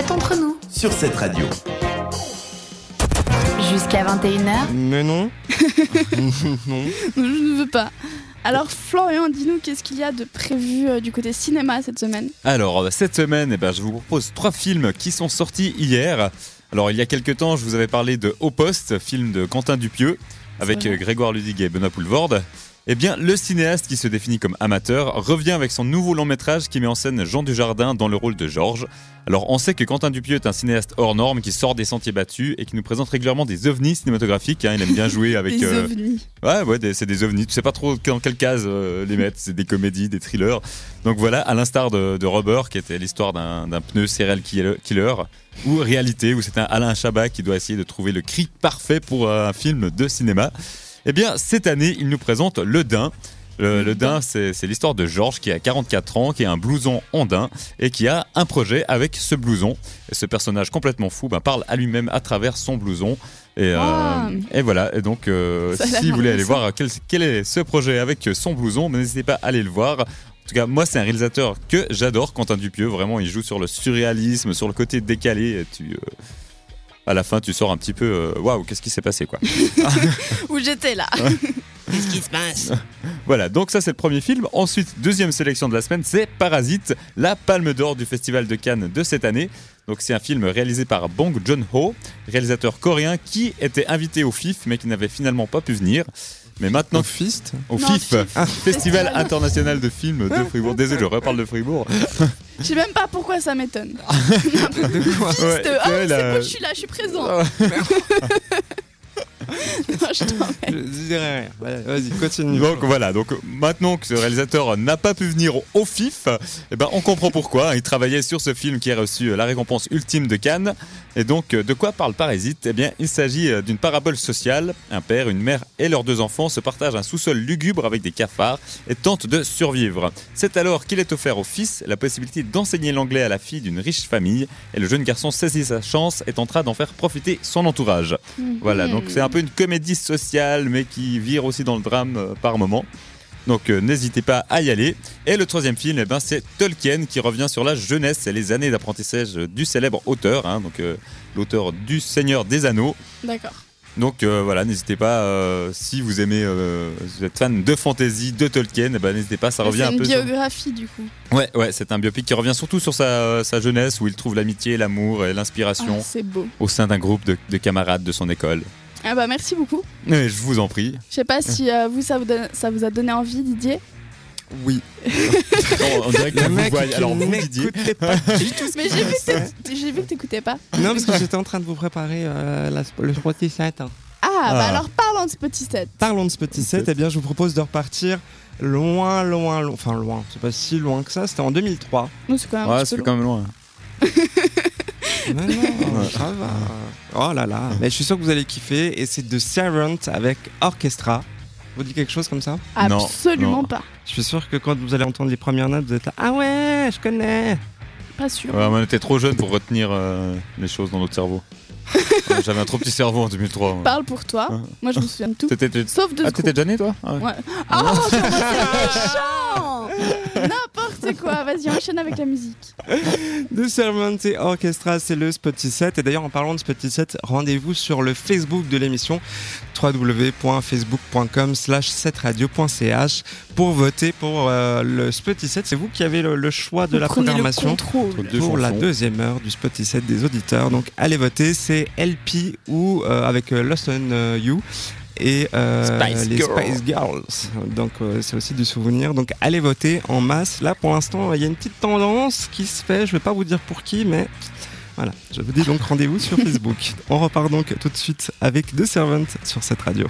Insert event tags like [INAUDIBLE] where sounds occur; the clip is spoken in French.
C'est entre nous. Sur cette radio. Jusqu'à 21h. Mais [LAUGHS] non. non. Je ne veux pas. Alors Florian, dis-nous qu'est-ce qu'il y a de prévu euh, du côté cinéma cette semaine? Alors cette semaine, eh ben, je vous propose trois films qui sont sortis hier. Alors il y a quelques temps, je vous avais parlé de Au Poste, film de Quentin Dupieux, avec euh, Grégoire Ludig et Benoît Poulvorde. Eh bien, le cinéaste qui se définit comme amateur revient avec son nouveau long métrage qui met en scène Jean Dujardin dans le rôle de Georges. Alors, on sait que Quentin Dupieux est un cinéaste hors norme qui sort des sentiers battus et qui nous présente régulièrement des ovnis cinématographiques. Hein. Il aime bien jouer avec. des euh, ovnis. Ouais, ouais, c'est des ovnis. Tu sais pas trop dans quelle case euh, les mettre. C'est des comédies, des thrillers. Donc voilà, à l'instar de, de Rubber, qui était l'histoire d'un pneu serial killer, ou Réalité, où c'est un Alain Chabat qui doit essayer de trouver le cri parfait pour un film de cinéma. Eh bien, cette année, il nous présente Le Dain. Le, Dain, c'est l'histoire de Georges qui a 44 ans, qui a un blouson ondin et qui a un projet avec ce blouson. Et ce personnage complètement fou ben, parle à lui-même à travers son blouson. Et, euh, ah. et voilà. Et donc, euh, si vous voulez aller voir quel, quel, est ce projet avec son blouson, ben, n'hésitez pas à aller le voir. En tout cas, moi, c'est un réalisateur que j'adore, Quentin Dupieux. Vraiment, il joue sur le surréalisme, sur le côté décalé. Tu, euh, à la fin, tu sors un petit peu euh, waouh, qu'est-ce qui s'est passé quoi [LAUGHS] Où j'étais là. [LAUGHS] Qu'est-ce qui se passe [LAUGHS] Voilà, donc ça c'est le premier film. Ensuite, deuxième sélection de la semaine, c'est Parasite, la palme d'or du Festival de Cannes de cette année. Donc c'est un film réalisé par Bong Joon-ho, réalisateur coréen qui était invité au FIF mais qui n'avait finalement pas pu venir. Mais maintenant. Au FIST Au FIF, Festival international de films de Fribourg. Désolé, je reparle de Fribourg. Je sais même pas pourquoi ça m'étonne. [LAUGHS] [LAUGHS] FIST, ouais, ah, c'est la... bon, je suis là, je suis présent. [LAUGHS] je [LAUGHS] dirais rien. Vas-y, continue. Donc voilà, donc maintenant que ce réalisateur n'a pas pu venir au FIF, eh ben, on comprend pourquoi. Il travaillait sur ce film qui a reçu la récompense ultime de Cannes. Et donc, de quoi parle Parasite? Eh bien, il s'agit d'une parabole sociale. Un père, une mère et leurs deux enfants se partagent un sous-sol lugubre avec des cafards et tentent de survivre. C'est alors qu'il est offert au fils la possibilité d'enseigner l'anglais à la fille d'une riche famille. Et le jeune garçon saisit sa chance et tentera d'en faire profiter son entourage. Voilà, donc c'est un peu une comédie sociale, mais qui vire aussi dans le drame euh, par moment. Donc euh, n'hésitez pas à y aller. Et le troisième film, eh ben, c'est Tolkien qui revient sur la jeunesse et les années d'apprentissage du célèbre auteur, hein, donc euh, l'auteur du Seigneur des Anneaux. D'accord. Donc voilà, n'hésitez pas, si vous aimez, vous êtes fan de fantasy, de Tolkien, eh ben, n'hésitez pas, ça revient un peu. C'est une biographie du coup. Ouais, ouais, c'est un biopic qui revient surtout sur sa, jeunesse où il trouve l'amitié, l'amour et l'inspiration ah, au sein d'un groupe de camarades de son école. Ah bah merci beaucoup. je vous en prie. Je sais pas si euh, vous ça, vous ça vous a donné envie Didier. Oui. [LAUGHS] on dirait que vous voyez. Alors vous Didier. Pas Mais j'ai vu, que vu que t'écoutais pas. Non parce que j'étais en train de vous préparer euh, la, le petit set. Ah, bah ah, alors parlons de ce petit set. Parlons de ce petit set. Eh bien je vous propose de repartir loin, loin, loin. Enfin loin. C'est pas si loin que ça. C'était en 2003. c'est quand même. Ouais, c'est quand même loin. non, non, ça va. Oh là là. Mais je suis sûr que vous allez kiffer. Et c'est The Servant avec Orchestra. Vous dit quelque chose comme ça? Absolument pas. Je suis sûr que quand vous allez entendre les premières notes, vous êtes là. Ah ouais, je connais. Pas sûr. on était trop jeunes pour retenir euh, les choses dans notre cerveau. [LAUGHS] J'avais un trop petit cerveau en 2003. Parle pour toi. Moi, je me souviens de tout. Sauf de. Ah, t'étais déjà né, toi? Ah Ouais. Oh, c'est méchant N'importe quoi. Vas-y, enchaîne avec la musique. De Servante Orchestra, c'est le Spotify Et d'ailleurs, en parlant de Spotify rendez-vous sur le Facebook de l'émission www.facebook.com slash 7radio.ch pour voter pour euh, le Spotify C'est vous qui avez le, choix de la programmation pour la deuxième heure du Spotify des auditeurs. Donc allez voter, c'est LP ou euh, avec euh, Lost on You et les Spice Girls. Donc c'est aussi du souvenir. Donc allez voter en masse. Là pour l'instant il y a une petite tendance qui se fait. Je vais pas vous dire pour qui, mais voilà. Je vous dis donc rendez-vous sur [LAUGHS] Facebook. On repart donc tout de suite avec The Servant sur cette radio.